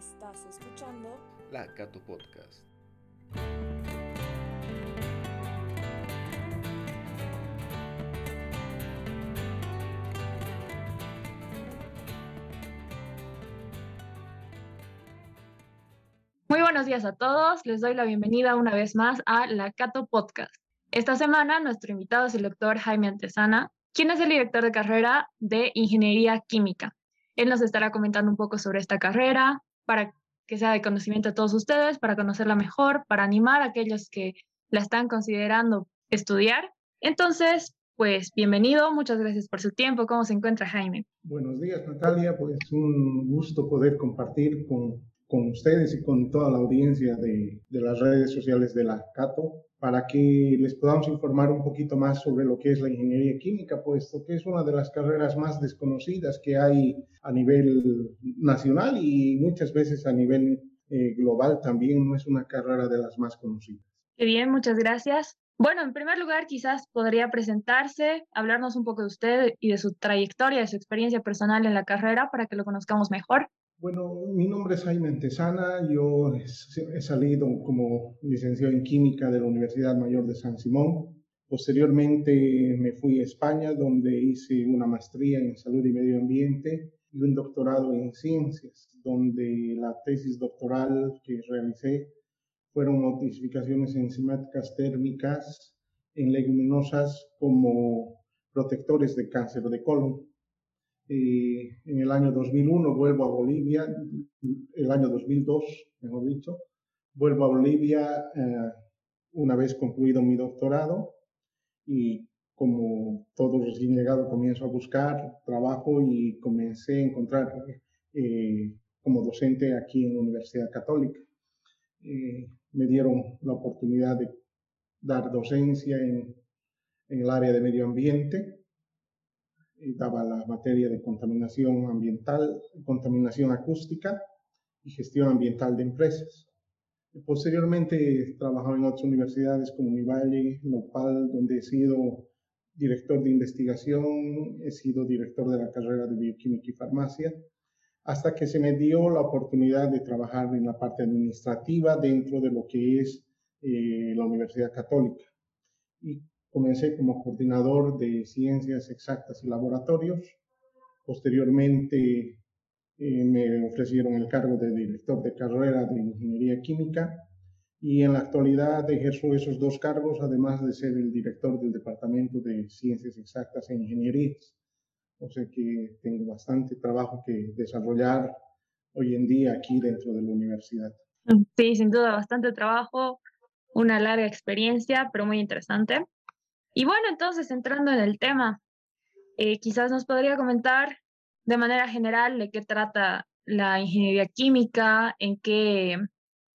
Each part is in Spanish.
Estás escuchando La Cato Podcast. Muy buenos días a todos. Les doy la bienvenida una vez más a La Cato Podcast. Esta semana nuestro invitado es el doctor Jaime Antesana, quien es el director de carrera de Ingeniería Química. Él nos estará comentando un poco sobre esta carrera para que sea de conocimiento a todos ustedes, para conocerla mejor, para animar a aquellos que la están considerando estudiar. Entonces, pues bienvenido, muchas gracias por su tiempo. ¿Cómo se encuentra Jaime? Buenos días, Natalia. Pues un gusto poder compartir con, con ustedes y con toda la audiencia de, de las redes sociales de la Cato para que les podamos informar un poquito más sobre lo que es la ingeniería química, puesto que es una de las carreras más desconocidas que hay a nivel nacional y muchas veces a nivel eh, global también no es una carrera de las más conocidas. Qué bien, muchas gracias. Bueno, en primer lugar, quizás podría presentarse, hablarnos un poco de usted y de su trayectoria, de su experiencia personal en la carrera para que lo conozcamos mejor. Bueno, mi nombre es Jaime Antesana, yo he salido como licenciado en química de la Universidad Mayor de San Simón. Posteriormente me fui a España, donde hice una maestría en salud y medio ambiente y un doctorado en ciencias, donde la tesis doctoral que realicé fueron notificaciones enzimáticas térmicas en leguminosas como protectores de cáncer de colon. Eh, en el año 2001 vuelvo a Bolivia, el año 2002, mejor dicho, vuelvo a Bolivia eh, una vez concluido mi doctorado y como todo recién llegado comienzo a buscar trabajo y comencé a encontrar eh, como docente aquí en la Universidad Católica. me dieron la oportunidad de dar docencia en, en el área de medio ambiente daba la materia de contaminación ambiental, contaminación acústica y gestión ambiental de empresas. Posteriormente he trabajado en otras universidades como Univalle, Lopal, donde he sido director de investigación, he sido director de la carrera de bioquímica y farmacia, hasta que se me dio la oportunidad de trabajar en la parte administrativa dentro de lo que es eh, la Universidad Católica. Y Comencé como coordinador de ciencias exactas y laboratorios. Posteriormente eh, me ofrecieron el cargo de director de carrera de ingeniería química y en la actualidad ejerzo esos dos cargos, además de ser el director del Departamento de Ciencias Exactas e Ingenierías. O sea que tengo bastante trabajo que desarrollar hoy en día aquí dentro de la universidad. Sí, sin duda, bastante trabajo, una larga experiencia, pero muy interesante. Y bueno, entonces entrando en el tema, eh, quizás nos podría comentar de manera general de qué trata la ingeniería química, en qué,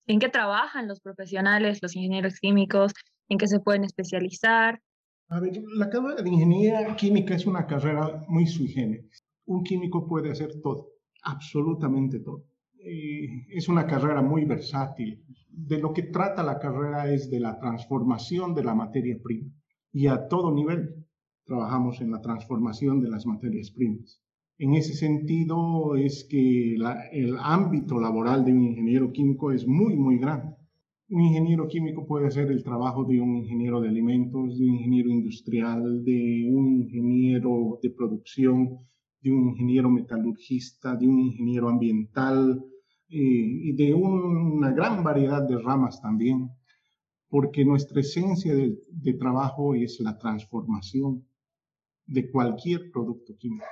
en qué trabajan los profesionales, los ingenieros químicos, en qué se pueden especializar. A ver, la carrera de ingeniería química es una carrera muy sui generis. Un químico puede hacer todo, absolutamente todo. Eh, es una carrera muy versátil. De lo que trata la carrera es de la transformación de la materia prima y a todo nivel trabajamos en la transformación de las materias primas. En ese sentido es que el ámbito laboral de un ingeniero químico es muy, muy grande. Un ingeniero químico puede hacer el trabajo de un ingeniero de alimentos, de un ingeniero industrial, de un ingeniero de producción, de un ingeniero metalurgista, de un ingeniero ambiental eh, y de una gran variedad de ramas también porque nuestra esencia de, trabajo es la transformación de cualquier producto químico.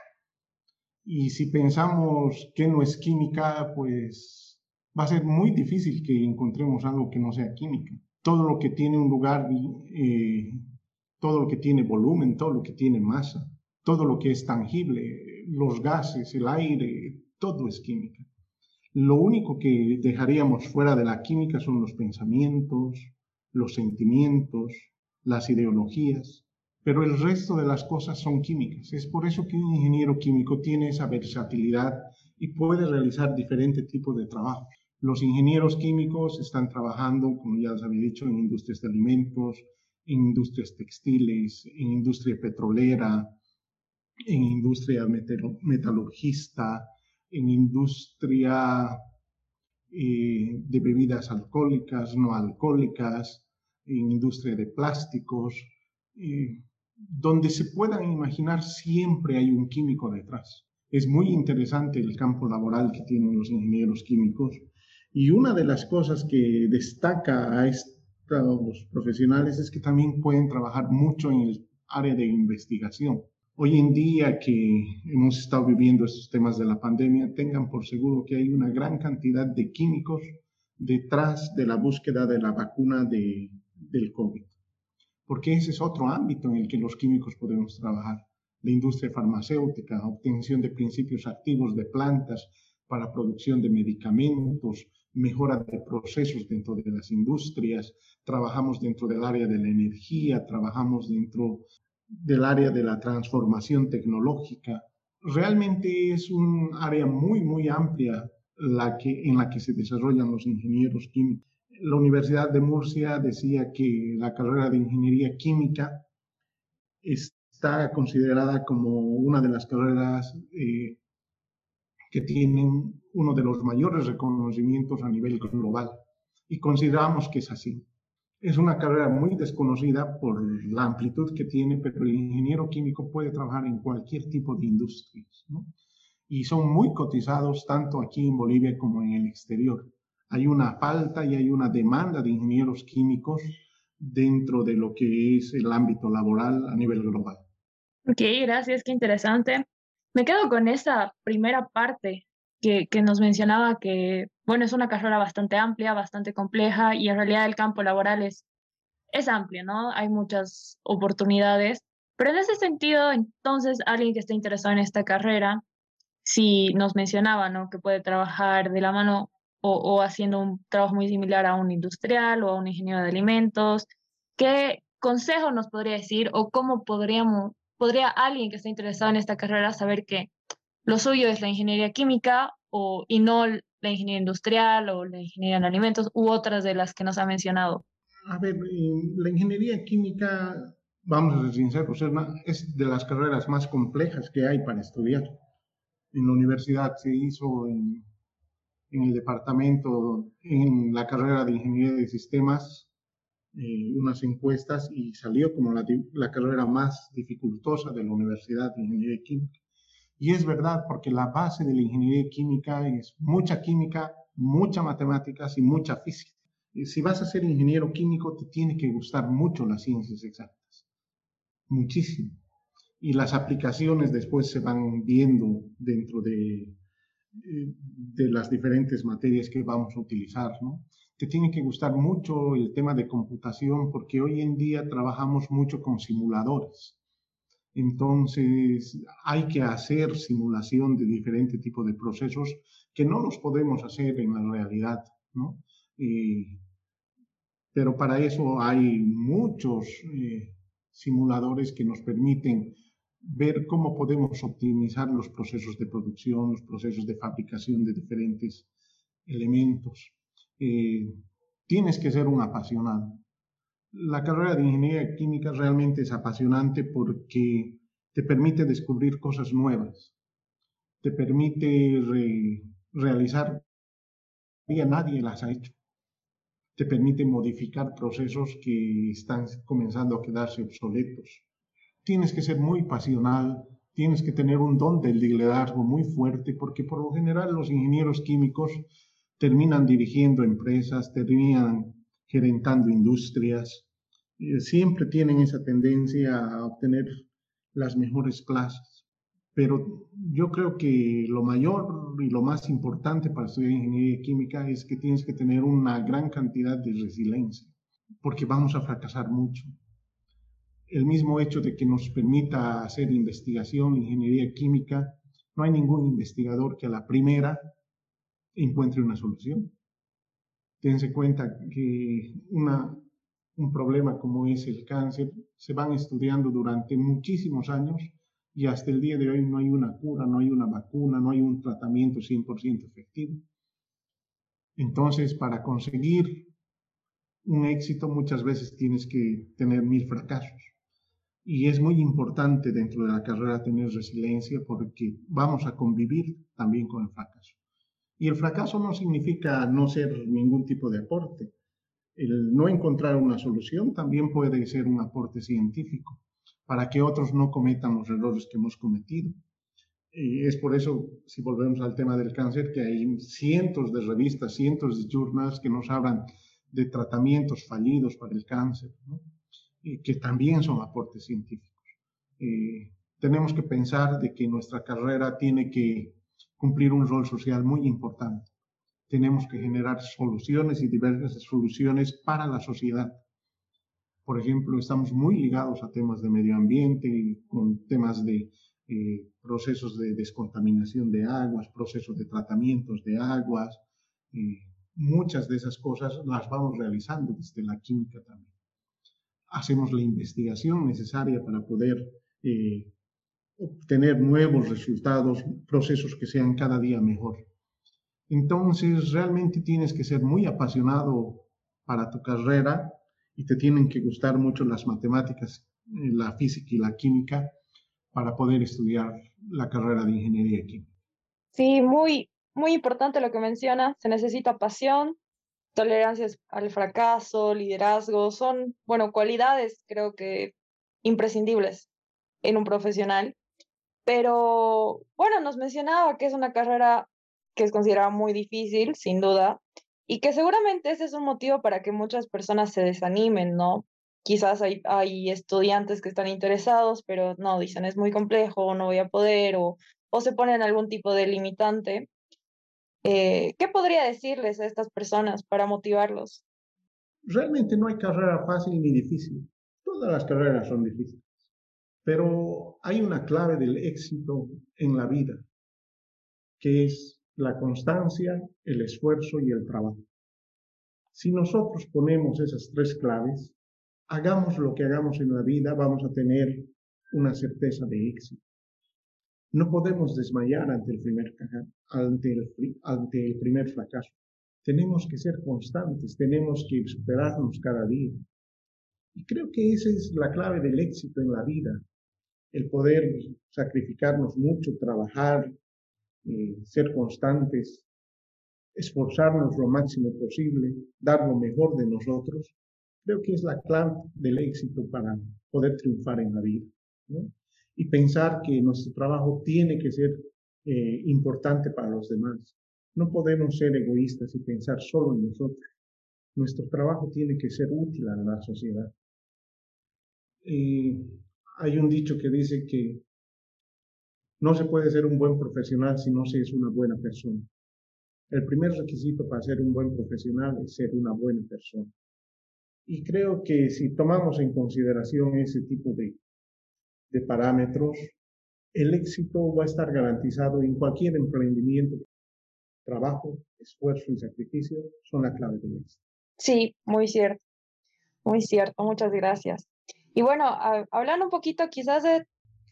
Y si pensamos que no es química, pues va a ser muy difícil que encontremos algo que no sea química. Todo lo que tiene un lugar, eh, todo lo que tiene volumen, todo lo que tiene masa, todo lo que es tangible, los gases, el aire, todo es química. Lo único que dejaríamos fuera de la química son los pensamientos, los sentimientos, las ideologías, pero el resto de las cosas son químicas. Es por eso que un ingeniero químico tiene esa versatilidad y puede realizar diferentes tipos de trabajo. Los ingenieros químicos están trabajando, como ya les había dicho, en industrias de alimentos, en industrias textiles, en industria petrolera, en industria metalurgista, en industria eh, de bebidas alcohólicas, no alcohólicas, en industria de plásticos, eh, donde se puedan imaginar siempre hay un químico detrás. Es muy interesante el campo laboral que tienen los ingenieros químicos y una de las cosas que destaca a estos profesionales es que también pueden trabajar mucho en el área de investigación. Hoy en día que hemos estado viviendo estos temas de la pandemia, tengan por seguro que hay una gran cantidad de químicos detrás de la búsqueda de la vacuna de, del COVID. Porque ese es otro ámbito en el que los químicos podemos trabajar. La industria farmacéutica, obtención de principios activos de plantas para producción de medicamentos, mejora de procesos dentro de las industrias, trabajamos dentro del área de la energía, trabajamos dentro del área de la transformación tecnológica. Realmente es un área muy, muy amplia la que, en la que se desarrollan los ingenieros químicos. La Universidad de Murcia decía que la carrera de ingeniería química está considerada como una de las carreras eh, que tienen uno de los mayores reconocimientos a nivel global. Y consideramos que es así. Es una carrera muy desconocida por la amplitud que tiene, pero el ingeniero químico puede trabajar en cualquier tipo de industrias. Y son muy cotizados tanto aquí en Bolivia como en el exterior. Hay una falta y hay una demanda de ingenieros químicos dentro de lo que es el ámbito laboral a nivel global. Ok, gracias, qué interesante. Me quedo con esa primera parte que, que, nos mencionaba que, bueno, es una carrera bastante amplia, bastante compleja y en realidad el campo laboral es, es amplio, ¿no? Hay muchas oportunidades. Pero en ese sentido, entonces, alguien que esté interesado en esta carrera, si nos mencionaba, ¿no? Que puede trabajar de la mano o, o haciendo un trabajo muy similar a un industrial o a un ingeniero de alimentos, ¿qué consejo nos podría decir o cómo podríamos podría alguien que esté interesado en esta carrera saber que lo suyo es la ingeniería química o, y no la ingeniería industrial o la ingeniería en alimentos u otras de las que nos ha mencionado? A ver, la ingeniería química, vamos a ser sinceros, es de las carreras más complejas que hay para estudiar. En la universidad se hizo en, en el departamento, en la carrera de ingeniería de sistemas, eh, unas encuestas y salió como la, la, carrera más dificultosa de la Universidad de Ingeniería Química. Y es verdad, porque la base de la ingeniería química es mucha química, mucha matemáticas y mucha física. Y si vas a ser ingeniero químico, te tiene que gustar mucho las ciencias exactas. Muchísimo. Y las aplicaciones después se van viendo dentro de, de las diferentes materias que vamos a utilizar, ¿no? te tiene que gustar mucho el tema de computación porque hoy en día trabajamos mucho con simuladores. Entonces hay que hacer simulación de diferentes tipos de procesos que no los podemos hacer en la realidad, ¿no? pero para eso hay muchos eh, simuladores que nos permiten ver cómo podemos optimizar los procesos de producción, los procesos de fabricación de diferentes elementos. Eh, tienes que ser un apasionado. La carrera de ingeniería química realmente es apasionante porque te permite descubrir cosas nuevas, te permite realizar que nadie las ha hecho, te permite modificar procesos que están comenzando a quedarse obsoletos. Tienes que ser muy pasional, tienes que tener un don del liderazgo muy fuerte porque por lo general los ingenieros químicos terminan dirigiendo empresas, terminan gerentando industrias, siempre tienen esa tendencia a obtener las mejores clases. Pero yo creo que lo mayor y lo más importante para estudiar ingeniería química es que tienes que tener una gran cantidad de resiliencia, porque vamos a fracasar mucho. El mismo hecho de que nos permita hacer investigación, ingeniería química, no hay ningún investigador que a la primera encuentre una solución. Tense cuenta que un problema como es el cáncer se van estudiando durante muchísimos años y hasta el día de hoy no hay una cura, no hay una vacuna, no hay un tratamiento 100% efectivo. Entonces, para conseguir un éxito muchas veces tienes que tener mil fracasos. Y es muy importante dentro de la carrera tener resiliencia porque vamos a convivir también con el fracaso Y el fracaso no significa no ser ningún tipo de aporte. El no encontrar una solución también puede ser un aporte científico para que otros no cometan los errores que hemos cometido. Y es por eso, si volvemos al tema del cáncer, que hay cientos de revistas, cientos de journals que nos hablan de tratamientos fallidos para el cáncer, y que también son aportes científicos. Eh, tenemos que pensar de que nuestra carrera tiene que cumplir un rol social muy importante. Tenemos que generar soluciones y diversas soluciones para la sociedad. Por ejemplo, estamos muy ligados a temas de medio ambiente, con temas de eh, procesos de descontaminación de aguas, procesos de tratamientos de aguas. muchas de esas cosas las vamos realizando desde la química también. Hacemos la investigación necesaria para poder eh, obtener nuevos resultados, procesos que sean cada día mejor. Entonces, realmente tienes que ser muy apasionado para tu carrera y te tienen que gustar mucho las matemáticas, eh, la física y la química para poder estudiar la carrera de ingeniería química. Sí, muy, muy importante lo que menciona. Se necesita pasión, tolerancia al fracaso, liderazgo. Son, bueno, cualidades creo que imprescindibles en un profesional. Pero, bueno, nos mencionaba que es una carrera que es considerada muy difícil, sin duda, y que seguramente ese es un motivo para que muchas personas se desanimen, ¿no? quizás hay, hay estudiantes que están interesados, pero no, dicen es muy complejo, no voy a poder, o, o se ponen algún tipo de limitante. Eh, ¿Qué podría decirles a estas personas para motivarlos? Realmente no hay carrera fácil ni difícil. Todas las carreras son difíciles. Pero hay una clave del éxito en la vida, que es la constancia, el esfuerzo y el trabajo. Si nosotros ponemos esas tres claves, hagamos lo que hagamos en la vida, vamos a tener una certeza de éxito. No podemos desmayar ante el primer, ante el, ante el primer fracaso. Tenemos que ser constantes, tenemos que superarnos cada día. Y creo que esa es la clave del éxito en la vida, el poder sacrificarnos mucho, trabajar, eh, ser constantes, esforzarnos lo máximo posible, dar lo mejor de nosotros creo que es la clave del éxito para poder triunfar en la vida. Y pensar que nuestro trabajo tiene que ser eh, importante para los demás. No podemos ser egoístas y pensar solo en nosotros. Nuestro trabajo tiene que ser útil a la sociedad. hay un dicho que dice que no se puede ser un buen profesional si no se es una buena persona. El primer requisito para ser un buen profesional es ser una buena persona. Y creo que si tomamos en consideración ese tipo de, de parámetros, el éxito va a estar garantizado en cualquier emprendimiento. Trabajo, esfuerzo y sacrificio son la clave del éxito. Sí, muy cierto. Muy cierto. Muchas gracias. Y bueno, hablando un poquito quizás de,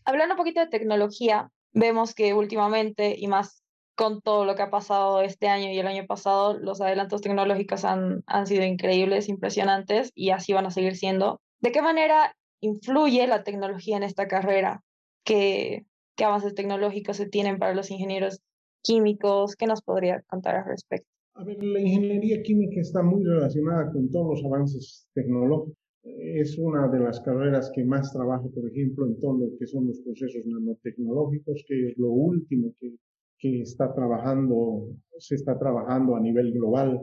hablando un poquito de tecnología, vemos que últimamente y más con todo lo que ha pasado este año y el año pasado, los adelantos tecnológicos han, han sido increíbles, impresionantes y así van a seguir siendo. ¿De qué manera influye la tecnología en esta carrera? ¿Qué, avances tecnológicos se tienen para los ingenieros químicos? ¿Qué nos podría contar al respecto? A ver, la ingeniería química está muy relacionada con todos los avances tecnológicos. Es una de las carreras que más trabaja, por ejemplo, en todo lo que son los procesos nanotecnológicos, que es lo último que que está trabajando, se está trabajando a nivel global,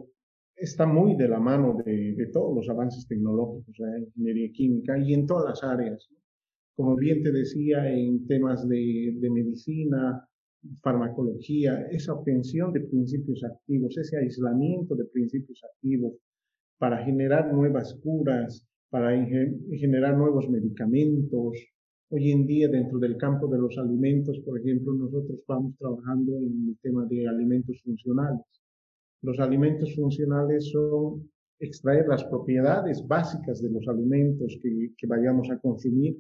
está muy de la mano de, todos los avances tecnológicos, la ingeniería química y en todas las áreas. Como bien te decía, en temas de, de medicina, farmacología, esa obtención de principios activos, ese aislamiento de principios activos para generar nuevas curas, para generar nuevos medicamentos, Hoy en día, dentro del campo de los alimentos, por ejemplo, nosotros vamos trabajando en el tema de alimentos funcionales. Los alimentos funcionales son extraer las propiedades básicas de los alimentos que, que vayamos a consumir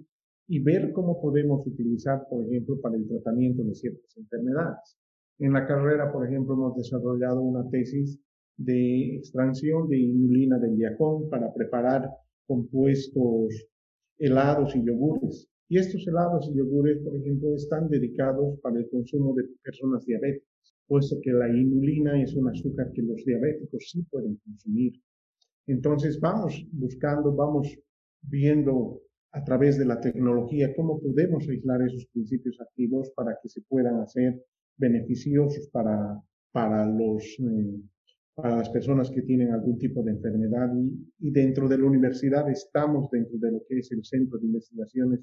y ver cómo podemos utilizar, por ejemplo, para el tratamiento de ciertas enfermedades. En la carrera, por ejemplo, hemos desarrollado una tesis de extracción de inulina del yacón para preparar compuestos helados y yogures. Y estos helados y yogures, por ejemplo, están dedicados para el consumo de personas diabéticas. Puesto que la inulina es un azúcar que los diabéticos sí pueden consumir. Entonces vamos buscando, vamos viendo a través de la tecnología cómo podemos aislar esos principios activos para que se puedan hacer beneficiosos para, para, los, eh, para las personas que tienen algún tipo de enfermedad. Y, y, dentro de la universidad estamos dentro de lo que es el Centro de Investigaciones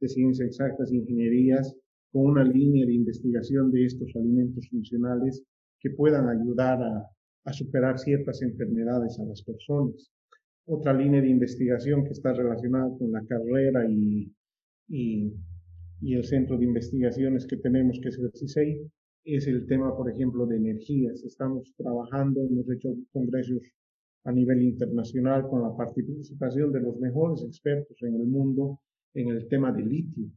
de Ciencias Exactas e Ingenierías con una línea de investigación de estos alimentos funcionales que puedan ayudar a, superar ciertas enfermedades a las personas. Otra línea de investigación que está relacionada con la carrera y, el centro de investigaciones que tenemos, que es el CISEI, es el tema, por ejemplo, de energías. Estamos trabajando, hemos hecho congresos a nivel internacional con la participación de los mejores expertos en el mundo en el tema de litio.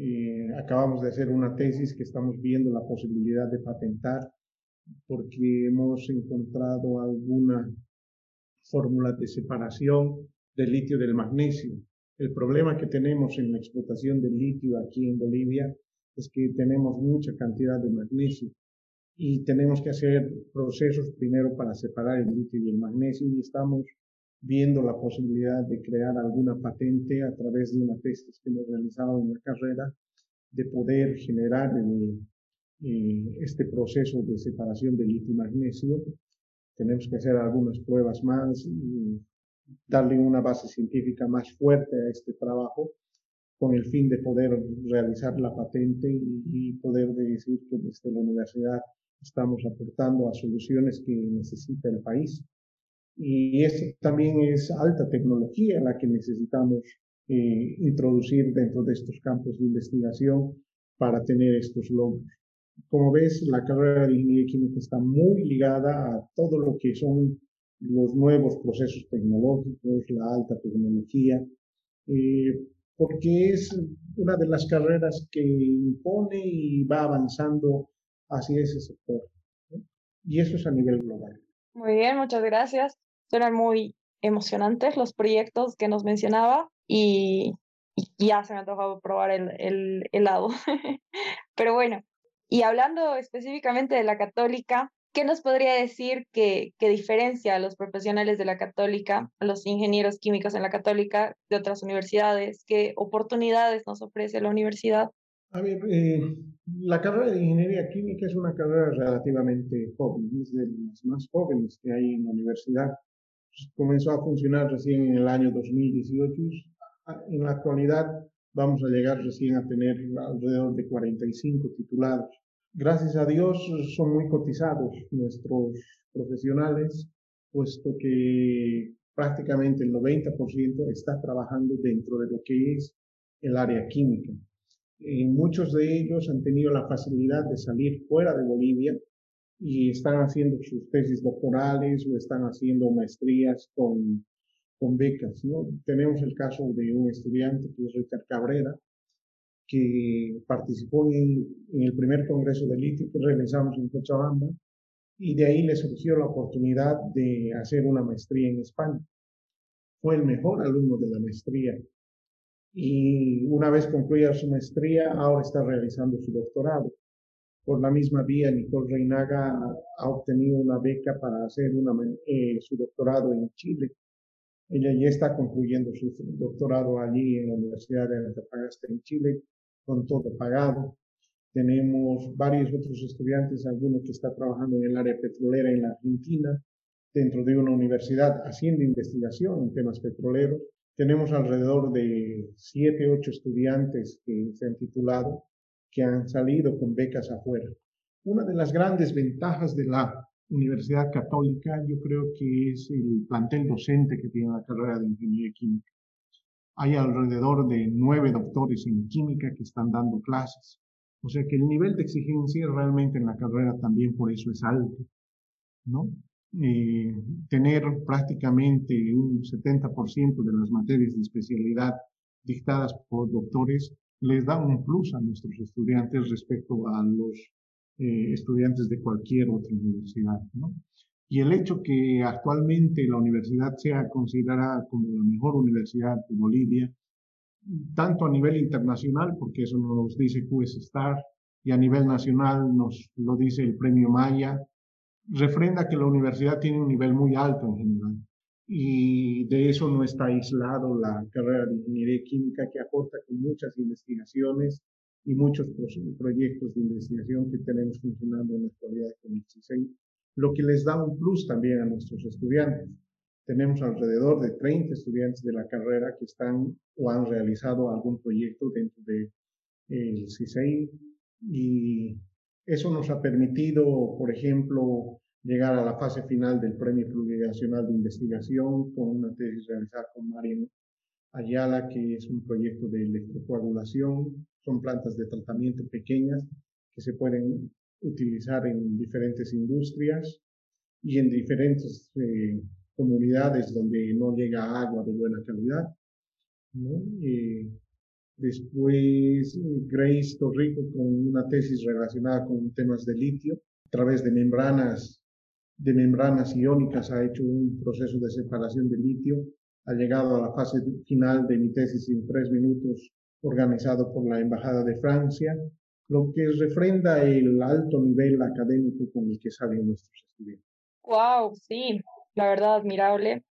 Eh, acabamos de hacer una tesis que estamos viendo la posibilidad de patentar porque hemos encontrado alguna fórmula de separación del litio del magnesio. El problema que tenemos en la explotación del litio aquí en Bolivia es que tenemos mucha cantidad de magnesio y tenemos que hacer procesos primero para separar el litio y el magnesio y estamos viendo la posibilidad de crear alguna patente a través de una tesis que hemos realizado en la carrera de poder generar el, eh, este proceso de separación de litio magnesio. Tenemos que hacer algunas pruebas más y darle una base científica más fuerte a este trabajo con el fin de poder realizar la patente y, y poder decir que desde la universidad estamos aportando a soluciones que necesita el país. Y eso también es alta tecnología la que necesitamos eh, introducir dentro de estos campos de investigación para tener estos logros. Como ves, la carrera de ingeniería química está muy ligada a todo lo que son los nuevos procesos tecnológicos, la alta tecnología, eh, porque es una de las carreras que impone y va avanzando hacia ese sector. Y eso es a nivel global. Muy bien, muchas gracias. Eran muy emocionantes los proyectos que nos mencionaba y, ya se me ha tocado probar el, el helado. Pero bueno, y hablando específicamente de la católica, ¿qué nos podría decir que, que, diferencia a los profesionales de la católica, a los ingenieros químicos en la católica de otras universidades? ¿Qué oportunidades nos ofrece la universidad? A ver, eh, la carrera de ingeniería química es una carrera relativamente joven, es de las más jóvenes que hay en la universidad comenzó a funcionar recién en el año 2018. En la actualidad vamos a llegar recién a tener alrededor de 45 titulados. Gracias a Dios son muy cotizados nuestros profesionales, puesto que prácticamente el 90% está trabajando dentro de lo que es el área química. Y muchos de ellos han tenido la facilidad de salir fuera de Bolivia y están haciendo sus tesis doctorales o están haciendo maestrías con, con becas. ¿no? Tenemos el caso de un estudiante que es Richard Cabrera, que participó en, en el primer congreso de litio que realizamos en Cochabamba y de ahí le surgió la oportunidad de hacer una maestría en España. Fue el mejor alumno de la maestría y una vez concluida su maestría, ahora está realizando su doctorado. Por la misma vía, Nicole Reinaga ha obtenido una beca para hacer una, eh, su doctorado en Chile. Ella ya está concluyendo su doctorado allí en la Universidad de Antofagasta en Chile, con todo pagado. Tenemos varios otros estudiantes, algunos que están trabajando en el área petrolera en la Argentina, dentro de una universidad haciendo investigación en temas petroleros. Tenemos alrededor de siete, ocho estudiantes que se han titulado que han salido con becas afuera. Una de las grandes ventajas de la Universidad Católica yo creo que es el plantel docente que tiene la carrera de Ingeniería Química. Hay alrededor de nueve doctores en química que están dando clases. O sea que el nivel de exigencia realmente en la carrera también por eso es alto, ¿no? Eh, tener prácticamente un 70% de las materias de especialidad dictadas por doctores les da un plus a nuestros estudiantes respecto a los eh, estudiantes de cualquier otra universidad. ¿no? Y el hecho que actualmente la universidad sea considerada como la mejor universidad de Bolivia, tanto a nivel internacional, porque eso nos dice QS Star, y a nivel nacional nos lo dice el premio Maya, refrenda que la universidad tiene un nivel muy alto en general. Y de eso no está aislado la carrera de ingeniería química que aporta con muchas investigaciones y muchos proyectos de investigación que tenemos funcionando en la actualidad con el CISEI, lo que les da un plus también a nuestros estudiantes. Tenemos alrededor de 30 estudiantes de la carrera que están o han realizado algún proyecto dentro del de, CISEI y eso nos ha permitido, por ejemplo, llegar a la fase final del Premio Plurinacional de Investigación con una tesis realizada con Marian Ayala, que es un proyecto de electrocoagulación. Son plantas de tratamiento pequeñas que se pueden utilizar en diferentes industrias y en diferentes eh, comunidades donde no llega agua de buena calidad. ¿no? Eh, después, Grace Torrico con una tesis relacionada con temas de litio a través de membranas de membranas iónicas ha hecho un proceso de separación de litio, ha llegado a la fase final de mi tesis en tres minutos organizado por la Embajada de Francia, lo que refrenda el alto nivel académico con el que salen nuestros estudiantes. Wow, sí, la verdad admirable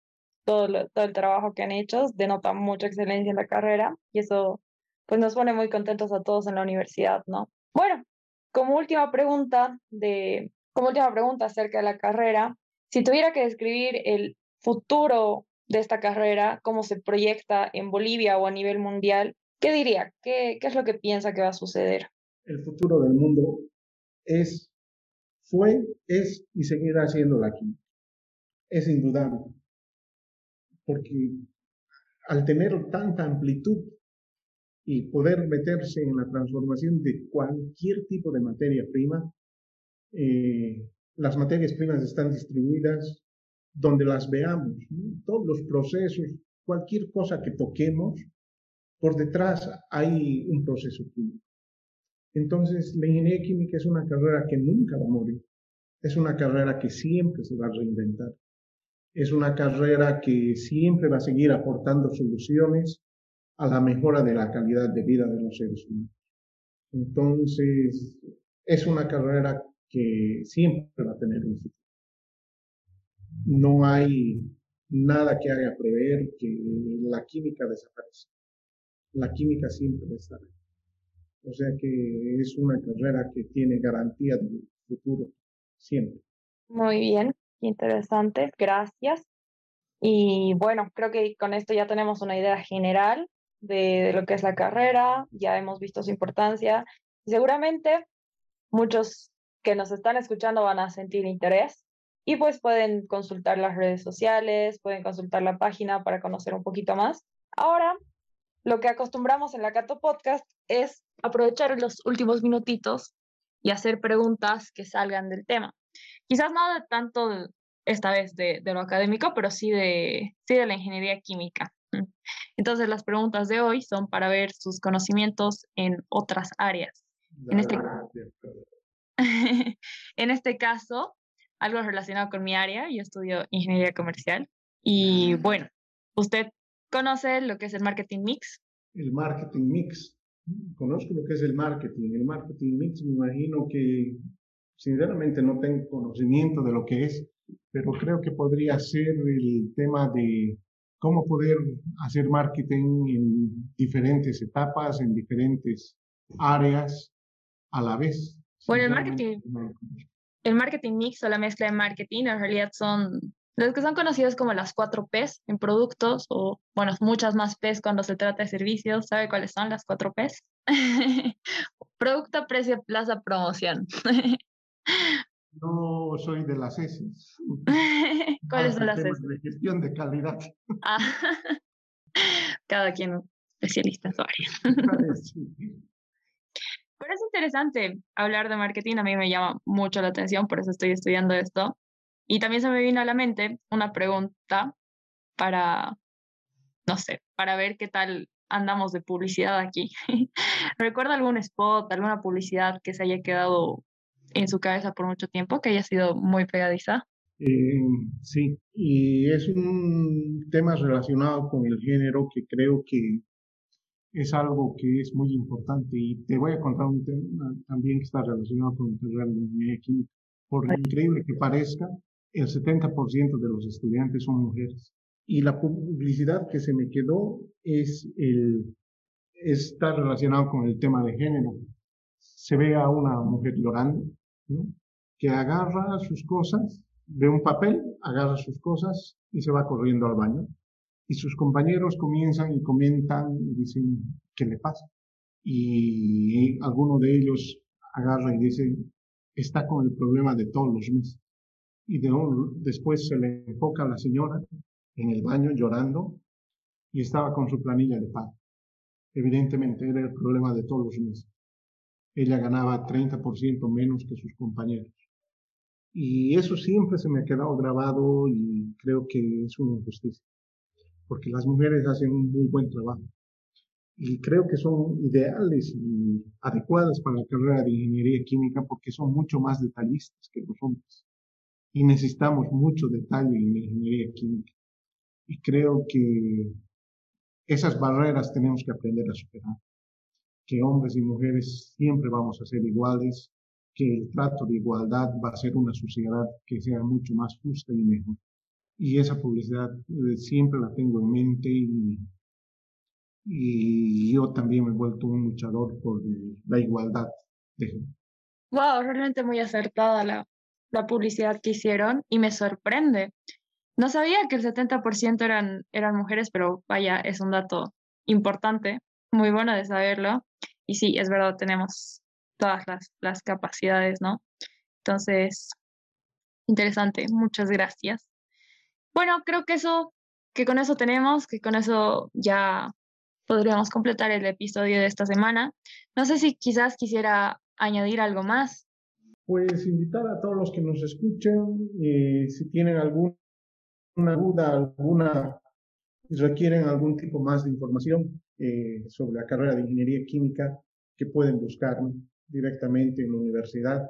todo, todo el trabajo que han hecho, denota mucha excelencia en la carrera y eso pues nos pone muy contentos a todos en la universidad, ¿no? Bueno, como última pregunta de como última pregunta acerca de la carrera, si tuviera que describir el futuro de esta carrera, cómo se proyecta en Bolivia o a nivel mundial, ¿qué diría? ¿Qué, qué es lo que piensa que va a suceder? El futuro del mundo es, fue, es y seguirá siendo la química. Es indudable. Porque al tener tanta amplitud y poder meterse en la transformación de cualquier tipo de materia prima, eh, las materias primas están distribuidas donde las veamos, todos los procesos, cualquier cosa que toquemos, por detrás hay un proceso químico. Entonces, la ingeniería química es una carrera que nunca va a morir, es una carrera que siempre se va a reinventar, es una carrera que siempre va a seguir aportando soluciones a la mejora de la calidad de vida de los seres humanos. Entonces, es una carrera que siempre va a tener un futuro. No hay nada que haga prever que la química desaparezca. La química siempre estará. O sea que es una carrera que tiene garantía de futuro, siempre. Muy bien, interesante, gracias. Y bueno, creo que con esto ya tenemos una idea general de, de, lo que es la carrera, ya hemos visto su importancia seguramente muchos que nos están escuchando van a sentir interés y pues pueden consultar las redes sociales, pueden consultar la página para conocer un poquito más. Ahora, lo que acostumbramos en la Cato Podcast es aprovechar los últimos minutitos y hacer preguntas que salgan del tema. Quizás no de tanto esta vez de, de lo académico, pero sí de, sí de la ingeniería química. Entonces, las preguntas de hoy son para ver sus conocimientos en otras áreas. En este, en este caso, algo relacionado con mi área, yo estudio ingeniería comercial y bueno, usted conoce lo que es el marketing mix. El marketing mix. Conozco lo que es el marketing. El marketing mix me imagino que sinceramente no tengo conocimiento de lo que es, pero creo que podría ser el tema de cómo poder hacer marketing en diferentes etapas, en diferentes áreas a la vez. Bueno, el marketing, el marketing mix o la mezcla de marketing en realidad son los que son conocidos como las cuatro Ps en productos o, bueno, muchas más Ps cuando se trata de servicios. ¿Sabe cuáles son las cuatro Ps? Producto, precio, plaza, promoción. no soy de las S. ¿Cuáles son las S? De gestión de calidad. Ah, cada quien especialista en su área. Interesante hablar de marketing, a mí me llama mucho la atención, por eso estoy estudiando esto. Y también se me vino a la mente una pregunta para, no sé, para ver qué tal andamos de publicidad aquí. ¿Recuerda algún spot, alguna publicidad que se haya quedado en su cabeza por mucho tiempo, que haya sido muy pegadiza? Eh, sí, y es un tema relacionado con el género que creo que es algo que es muy importante y te voy a contar un tema también que está relacionado con la ingeniería química. Por increíble que parezca, el 70% de los estudiantes son mujeres. Y la publicidad que se me quedó es el, está relacionado con el tema de género. Se ve a una mujer llorando, ¿no? que agarra sus cosas, ve un papel, agarra sus cosas y se va corriendo al baño. Y sus compañeros comienzan y comentan y dicen, ¿qué le pasa? Y alguno de ellos agarra y dice, está con el problema de todos los meses. Y de después se le enfoca a la señora en el baño llorando y estaba con su planilla de pago. Evidentemente era el problema de todos los meses. Ella ganaba 30% menos que sus compañeros. Y eso siempre se me ha quedado grabado y creo que es una injusticia, porque las mujeres hacen un muy buen trabajo. Y creo que son ideales y adecuadas para la carrera de ingeniería química porque son mucho más detallistas que los hombres. Y necesitamos mucho detalle en la ingeniería química. Y creo que esas barreras tenemos que aprender a superar. Que hombres y mujeres siempre vamos a ser iguales, que el trato de igualdad va a ser una sociedad que sea mucho más justa y mejor. Y esa publicidad eh, siempre la tengo en mente y, y yo también me he vuelto un luchador por la igualdad de Wow, realmente muy acertada la, la publicidad que hicieron y me sorprende. No sabía que el 70% eran, eran mujeres, pero vaya, es un dato importante, muy bueno de saberlo. Y sí, es verdad, tenemos todas las, las capacidades, ¿no? Entonces, interesante, muchas gracias. Bueno, creo que eso, que con eso tenemos, que con eso ya podríamos completar el episodio de esta semana. No sé si quizás quisiera añadir algo más. Pues invitar a todos los que nos escuchen, eh, si tienen algún una duda, alguna, requieren algún tipo más de información eh, sobre la carrera de ingeniería química, que pueden buscarme directamente en la universidad.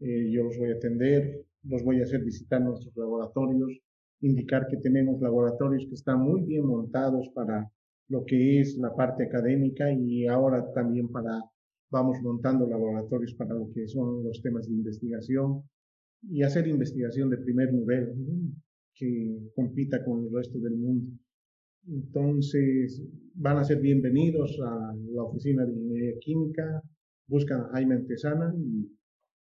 Eh, yo los voy a atender, los voy a hacer visitar nuestros laboratorios, indicar que tenemos laboratorios que están muy bien montados para lo que es la parte académica y ahora también para, vamos montando laboratorios para lo que son los temas de investigación y hacer investigación de primer nivel que compita con el resto del mundo. Entonces, van a ser bienvenidos a la oficina de ingeniería química, buscan a Jaime Antesana y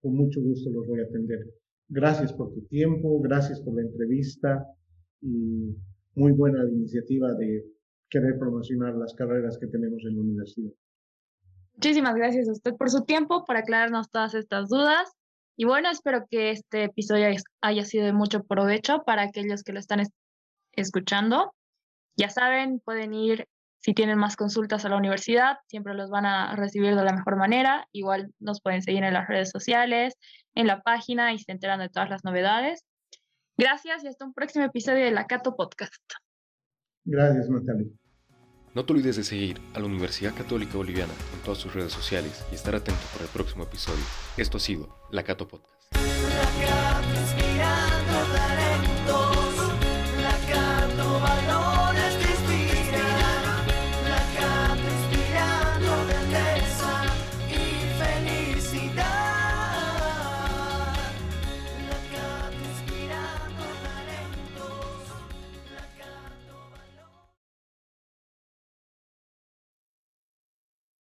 con mucho gusto los voy a atender. Gracias por tu tiempo, gracias por la entrevista y muy buena la iniciativa de querer promocionar las carreras que tenemos en la universidad. Muchísimas gracias a usted por su tiempo, para aclararnos todas estas dudas y bueno, espero que este episodio haya sido de mucho provecho para aquellos que lo están escuchando. Ya saben, pueden ir si tienen más consultas a la universidad, siempre los van a recibir de la mejor manera. Igual nos pueden seguir en las redes sociales, en la página y se enteran de todas las novedades. Gracias y hasta un próximo episodio de la Cato Podcast. Gracias, Natalia. No te olvides de seguir a la Universidad Católica Boliviana en todas sus redes sociales y estar atento para el próximo episodio. Esto ha sido La Cato Podcast.